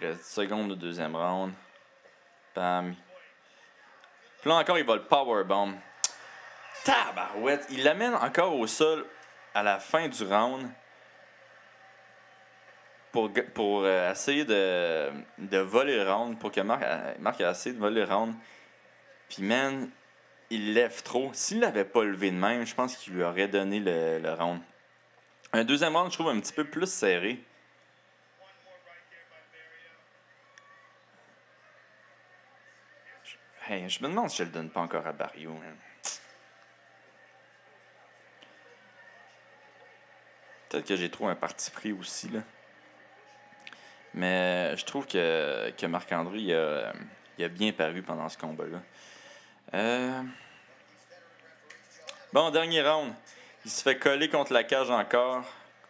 Il reste 10 secondes au deuxième round. Bam. Puis là encore, il va le powerbomb. Tabarouette. Il l'amène encore au sol à la fin du round pour, pour euh, essayer de, de voler le round, pour que Marc, a- Marc a essayé de voler le round. Puis man, il lève trop. S'il l'avait pas levé de même, je pense qu'il lui aurait donné le, le round. Un deuxième round, je trouve un petit peu plus serré. Je me demande si je le donne pas encore à Barrio. man. Peut-être que j'ai trop un parti pris aussi. Là. Mais je trouve que, que Marc-André il a bien paru pendant ce combat-là. Euh, Bon, dernier round. Il se fait coller contre la cage encore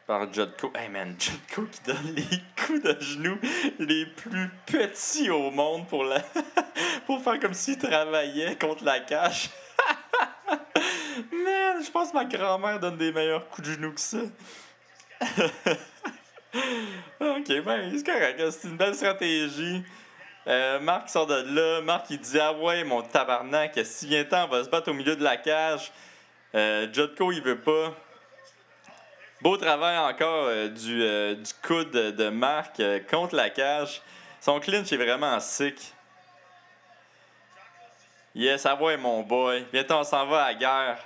par Jodko. Hey man, Jodko qui donne les coups de genoux les plus petits au monde pour, la... pour faire comme s'il travaillait contre la cage. man, je pense que ma grand-mère donne des meilleurs coups de genoux que ça. ok, ben, c'est correct. C'est une belle stratégie. Euh, Marc sort de là. Marc, il dit Ah ouais, mon tabarnak, si vient temps, on va se battre au milieu de la cage. Euh, il veut pas. Beau travail encore euh, du, euh, du coude de, Marc euh, contre la cage. Son clinch est vraiment sick. Yes, ah ouais, mon boy. Bientôt, on s'en va à la guerre.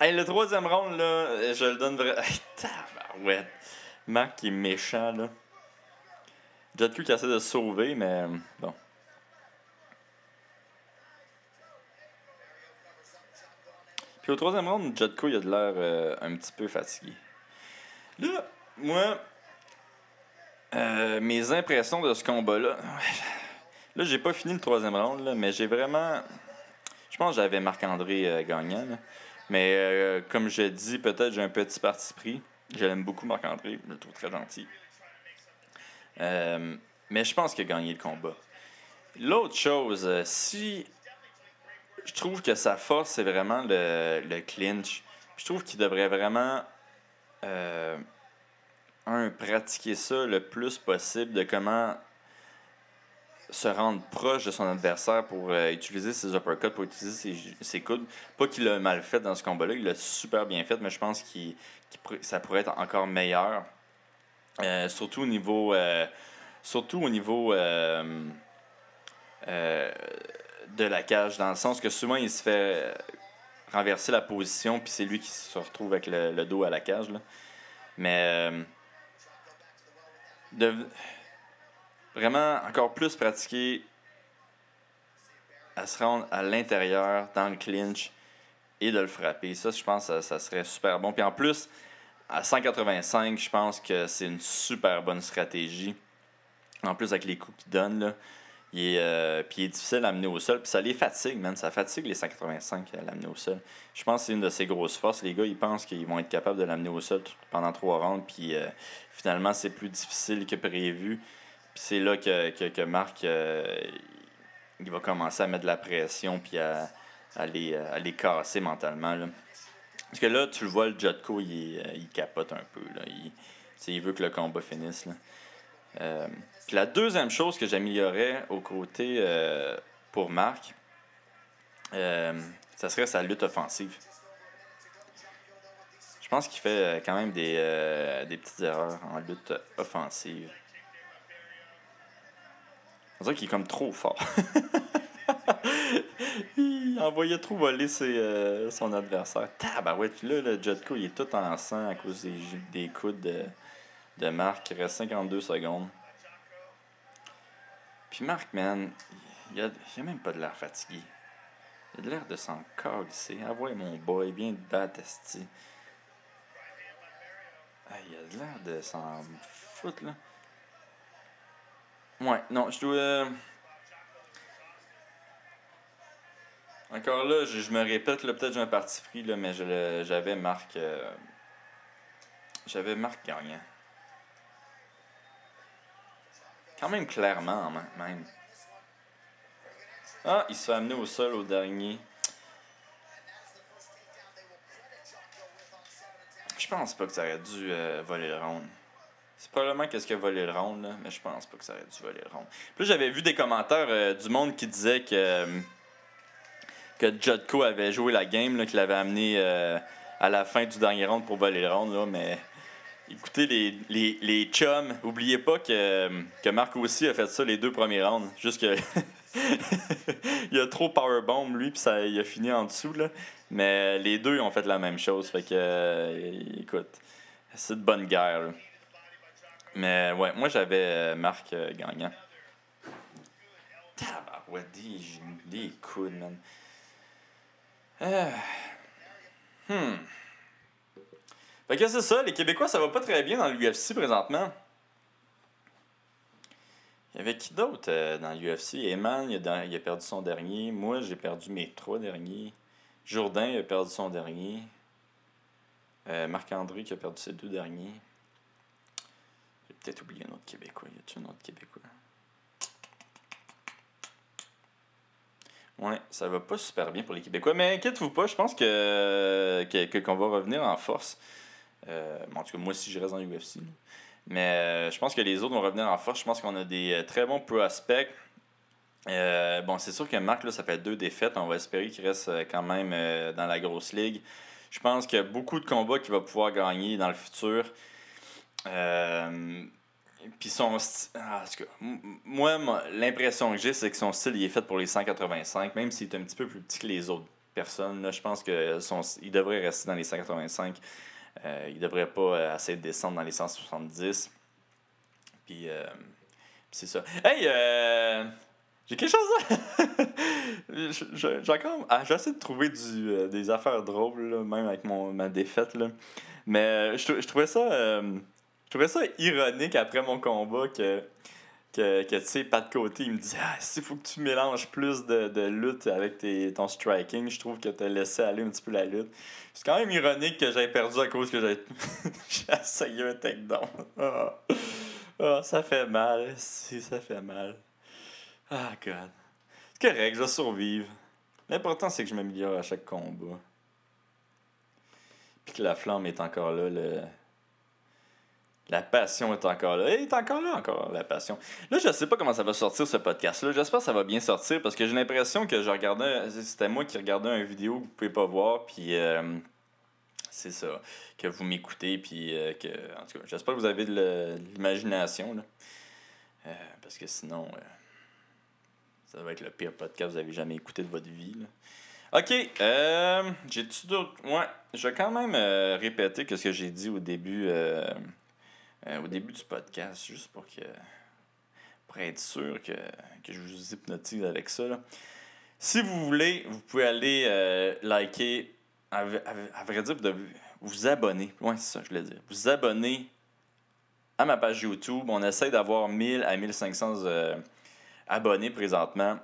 Hey, le troisième round, là, je le donne vraiment. Tabarouette. Marc qui est méchant, là. Jotko qui essaie de sauver, mais bon. Puis au troisième round, Jotko, il a de l'air euh, un petit peu fatigué. Là, moi, euh, mes impressions de ce combat-là. Là, j'ai pas fini le troisième round, là, mais j'ai vraiment. Je pense que j'avais Marc-André euh, gagnant. Mais comme je dis, peut-être j'ai un petit parti pris. Je l'aime beaucoup, Marc-André. Je le trouve très gentil. Mais je pense qu'il a gagné le combat. L'autre chose, si je trouve que sa force, c'est vraiment le, le clinch. Je trouve qu'il devrait vraiment euh, un, pratiquer ça le plus possible, de comment se rendre proche de son adversaire pour euh, utiliser ses uppercuts, pour utiliser ses, ses coudes. Pas qu'il l'a mal fait dans ce combat-là, il l'a super bien fait, mais je pense pourrait- ça pourrait être encore meilleur. Euh, surtout au niveau... surtout au niveau... de la cage, dans le sens que souvent il se fait euh, renverser la position, puis c'est lui qui se retrouve avec le, le dos à la cage. Là. Mais euh, de vraiment encore plus pratiquer à se rendre à l'intérieur, dans le clinch, et de le frapper. Ça, je pense que ça, ça serait super bon. Puis en plus, à 185, je pense que c'est une super bonne stratégie. En plus, avec les coups qu'il donne, là, il est, euh, puis il est difficile à amener au sol. Puis ça les fatigue, man. Ça fatigue les 185 à l'amener au sol. Je pense que c'est une de ses grosses forces. Les gars, ils pensent qu'ils vont être capables de l'amener au sol pendant trois rounds. Puis euh, finalement, c'est plus difficile que prévu. Puis c'est là que, que, que Marc euh, il va commencer à mettre de la pression puis à, les, à casser mentalement. Là. Parce que là, tu le vois, le Jotko, il, capote un peu. Là. Il, il veut que le combat finisse. Là. Euh, puis la deuxième chose que j'améliorerais au côté euh, pour Marc, euh, ça serait sa lutte offensive. pense qu'il fait euh, quand même des, des petites erreurs en lutte offensive. On dirait qu'il est comme trop fort. il envoyait trop voler ses, son adversaire. Tabarouette, là, le Jetco, il est tout en sang à cause des, des coudes de, de Marc. Il reste 52 secondes. Puis Marc, man, il a, a même pas de l'air fatigué. Il a de l'air de s'en c'est Envoie mon boy, bien de. Ah, il a de l'air de s'en foutre, là. Ouais, non, je dois. euh, Encore là, je, me répète, là, peut-être j'ai un parti pris, là, mais j'avais Marc. euh, J'avais Marc gagnant. Quand même clairement, même. Ah, il se fait amener au sol au dernier. Je pense pas que ça aurait dû euh, voler le round. C'est probablement qu'est-ce qui a volé le round, là, mais je pense pas que ça aurait dû voler le round. Puis j'avais vu des commentaires euh, du monde qui disait que, euh, que avait joué la game, qu'il avait amené à la fin du dernier round pour voler le round, là, mais écoutez, les, les, les chums, oubliez pas que, que Marc aussi a fait ça les deux premiers rounds. Juste que. il a trop powerbomb lui puis ça il a fini en dessous là mais les deux ont fait la même chose fait que euh, écoute c'est de bonne guerre là. mais ouais moi j'avais euh, Marc euh, gagnant Tabarouette, des des man Euh. hmm fait que c'est ça les Québécois ça va pas très bien dans l'UFC présentement il y avait qui d'autre euh, dans l'UFC? Eman, il a, il a perdu son dernier. Moi, j'ai perdu mes trois derniers. Jourdain, il a perdu son dernier. Euh, Marc-André, qui a perdu ses deux derniers. J'ai peut-être oublié un autre Québécois. Y a-tu un autre Québécois? Ouais, ça va pas super bien pour les Québécois. Mais inquiète-vous pas, je pense que, que- que- qu'on va revenir en force. Euh, en tout cas, moi aussi, je reste dans l'UFC. Mais euh, je pense que les autres vont revenir en force. Je pense qu'on a des euh, très bons prospects. Bon, c'est sûr que Marc, là, ça fait deux défaites. On va espérer qu'il reste quand même dans la grosse ligue. Je pense qu'il y a beaucoup de combats qu'il va pouvoir gagner dans le futur. Puis son ah, moi, l'impression que j'ai, c'est que son style il est fait pour les 185, même s'il est un petit peu plus petit que les autres personnes. Là, je pense que son, il devrait rester dans les 185. Euh, il devrait pas euh, essayer de descendre dans les 170. Puis, euh, puis c'est ça. Hey, euh, j'ai quelque chose à... Je- je- J'ai encore... ah, J'essaie de trouver euh, des affaires drôles, là, même avec mon, ma défaite. Là. Mais euh, je, je trouvais ça... euh, je trouvais ça ironique après mon combat que... Que, que tu sais, pas de côté, il me dit Ah, s'il faut que tu mélanges plus de, de lutte avec tes, ton striking, je trouve que tu as laissé aller un petit peu la lutte. C'est quand même ironique que j'aie perdu à cause que j'ai j'ai essayé un takedown. Ah. Ah, ça fait mal, si ça fait mal. Ah, God. C'est correct, je vais survivre. L'important, c'est que je m'améliore à chaque combat. Puis que la flamme est encore là, le... La passion est encore là. Elle est encore là, encore, la passion. Là, je sais pas comment ça va sortir, ce podcast-là. J'espère que ça va bien sortir parce que j'ai l'impression que je regardais... C'était moi qui regardais une vidéo que vous pouvez pas voir, puis... euh, c'est ça. Que vous m'écoutez, puis euh, que... En tout cas, j'espère que vous avez de l'imagination. Euh, parce que sinon... euh, ça va être le pire podcast que vous avez jamais écouté de votre vie. Ok, euh, j'ai-tu d'autres? Ouais, je vais quand même répéter que ce que j'ai dit au début, euh, au début du podcast, juste pour que. pour être sûr que, que je vous hypnotise avec ça. Si vous voulez, vous pouvez aller euh, liker, à, vrai dire, vous devez vous abonner. Ouais, c'est ça, je voulais dire. Vous abonner à ma page YouTube. On essaie d'avoir 1000 à 1500 euh, abonnés présentement.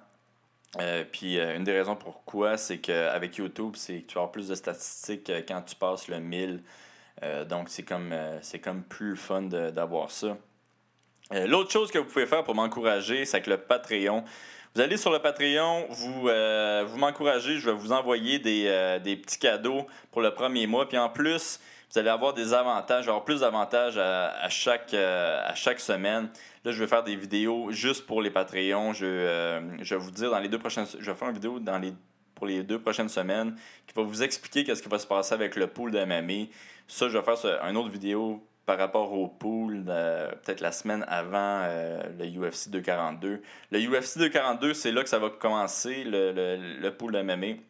Puis une des raisons pourquoi, c'est qu'avec YouTube, c'est que tu avoir plus de statistiques quand tu passes le 1000. Euh, donc c'est comme, euh, c'est comme plus fun d'avoir ça. Euh, L'autre chose que vous pouvez faire pour m'encourager, c'est avec le Patreon. Vous allez sur le Patreon, vous, vous m'encouragez, je vais vous envoyer des, des petits cadeaux pour le premier mois. Puis en plus, vous allez avoir des avantages, avoir plus d'avantages à, chaque, à chaque semaine. Là, je vais faire des vidéos juste pour les Patreons. Je, je vais vous dire dans les deux prochaines... Je vais faire une vidéo dans les pour les deux prochaines semaines qui va vous expliquer qu'est-ce qui va se passer avec le pool de MMA. Ça, je vais faire une autre vidéo par rapport au pool, euh, peut-être la semaine avant euh, le UFC 242. Le UFC 242, c'est là que ça va commencer, le, le, pool de MMA.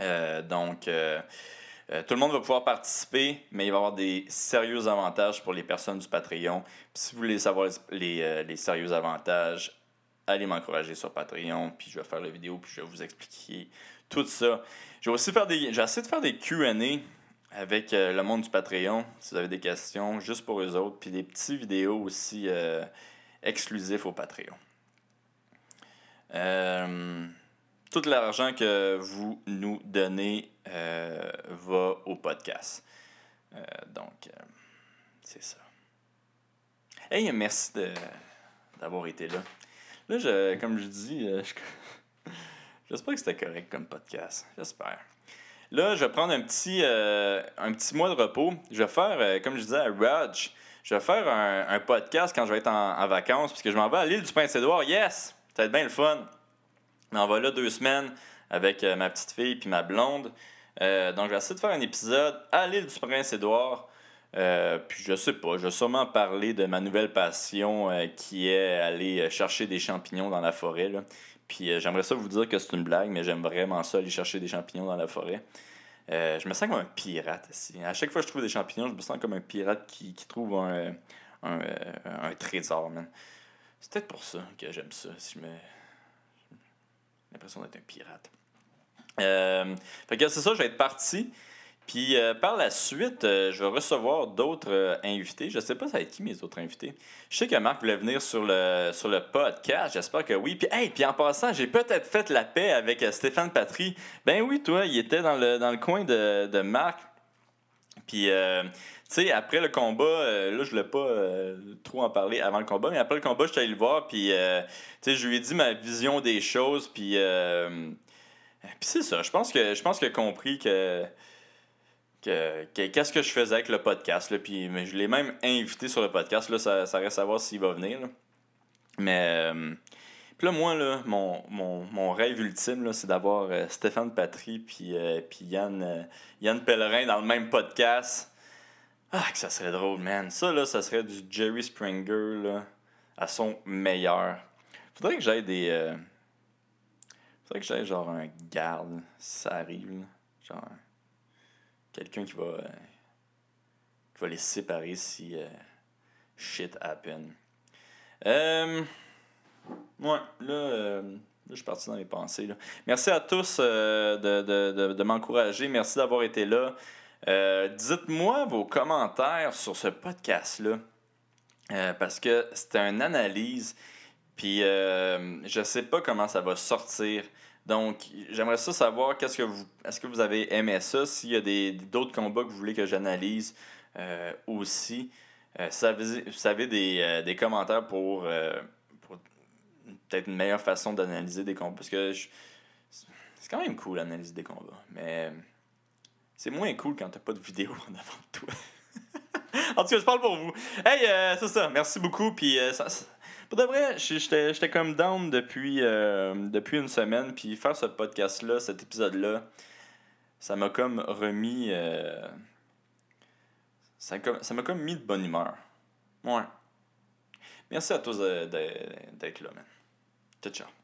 Euh, donc, tout le monde va pouvoir participer, mais il va y avoir des sérieux avantages pour les personnes du Patreon. Si vous voulez savoir les, les sérieux avantages, allez m'encourager sur Patreon, puis je vais faire la vidéo, puis je vais vous expliquer tout ça. Je vais aussi faire des. J'ai essayé de faire des QA avec euh, le monde du Patreon, si vous avez des questions, juste pour eux autres, puis des petites vidéos aussi euh, exclusifs au Patreon. Euh, tout l'argent que vous nous donnez euh, va au podcast. Donc, c'est ça. Hey, merci d'avoir été là. Là, je, comme je dis, euh, je- j'espère que c'était correct comme podcast. J'espère. Là, je vais prendre un petit, euh, un petit mois de repos. Je vais faire, euh, comme je disais à Raj, je vais faire un, un podcast quand je vais être en, vacances, puisque je m'en vais à l'île du Prince-Édouard. Yes! Ça va être bien le fun. M'en vais là deux semaines avec ma petite fille puis ma blonde. Donc, je vais essayer de faire un épisode à l'île du Prince-Édouard. Euh, puis je sais pas, je vais sûrement parler de ma nouvelle passion euh, qui est aller euh, chercher des champignons dans la forêt. là. Puis j'aimerais ça vous dire que c'est une blague, mais j'aime vraiment ça aller chercher des champignons dans la forêt. Je me sens comme un pirate ici. À chaque fois que je trouve des champignons, je me sens comme un pirate qui, trouve un, un, un trésor. C'est peut-être pour ça que j'aime ça. Si je me... j'ai l'impression d'être un pirate. Fait que c'est ça, je vais être parti. Puis euh, par la suite, euh, je vais recevoir d'autres euh, invités. Je sais pas ça va être qui mes autres invités. Je sais que Marc voulait venir sur le, sur le podcast. J'espère que oui. Puis, hey, puis en passant, j'ai peut-être fait la paix avec Stéphane Patry. Ben oui, toi, il était dans le, dans le coin de, de Marc. Puis, tu sais, après le combat, là, je voulais pas trop en parler avant le combat, mais après le combat, je suis allé le voir, puis, tu sais, je lui ai dit ma vision des choses, puis, puis c'est ça. Je pense que je pense qu'il a compris que que- que- qu'est-ce que je faisais avec le podcast. Là, puis, mais je l'ai même invité sur le podcast. Là, ça, ça reste à voir s'il va venir. là. Mais euh, puis là, moi, là, mon, mon, mon rêve ultime, c'est d'avoir euh, Stéphane Patry puis, euh, puis Yann, euh, Yann Pellerin dans le même podcast. Ah, que ça serait drôle, man. Ça, là, ça serait du Jerry Springer là, à son meilleur. Faudrait que j'aille des. Faudrait que j'aille genre un garde, si ça arrive. là. Genre quelqu'un qui va euh, qui va les séparer si euh, shit happen. Euh, ouais, là, euh, là, je suis parti dans mes pensées. là. Merci à tous de, de, de, m'encourager. Merci d'avoir été là. Dites-moi vos commentaires sur ce podcast-là. Parce que c'est une analyse. Puis je sais pas comment ça va sortir. Donc, j'aimerais ça savoir qu'est-ce que vous. Est-ce que vous avez aimé ça? S'il y a des d'autres combats que vous voulez que j'analyse euh, aussi. Euh, si vous avez, des, euh, des commentaires pour, euh, pour peut-être une meilleure façon d'analyser des combats. Parce que c'est quand même cool d'analyser des combats. Mais c'est moins cool quand t'as pas de vidéo en avant de toi. en tout cas, je parle pour vous. Hey, euh, c'est ça. Merci beaucoup. Puis pour de vrai, j'étais comme down depuis, euh, depuis une semaine. Puis faire ce podcast-là, cet épisode-là, ça m'a comme remis. euh, ça m'a comme mis de bonne humeur. Ouais. Merci à tous d'être là, man. Ciao, ciao.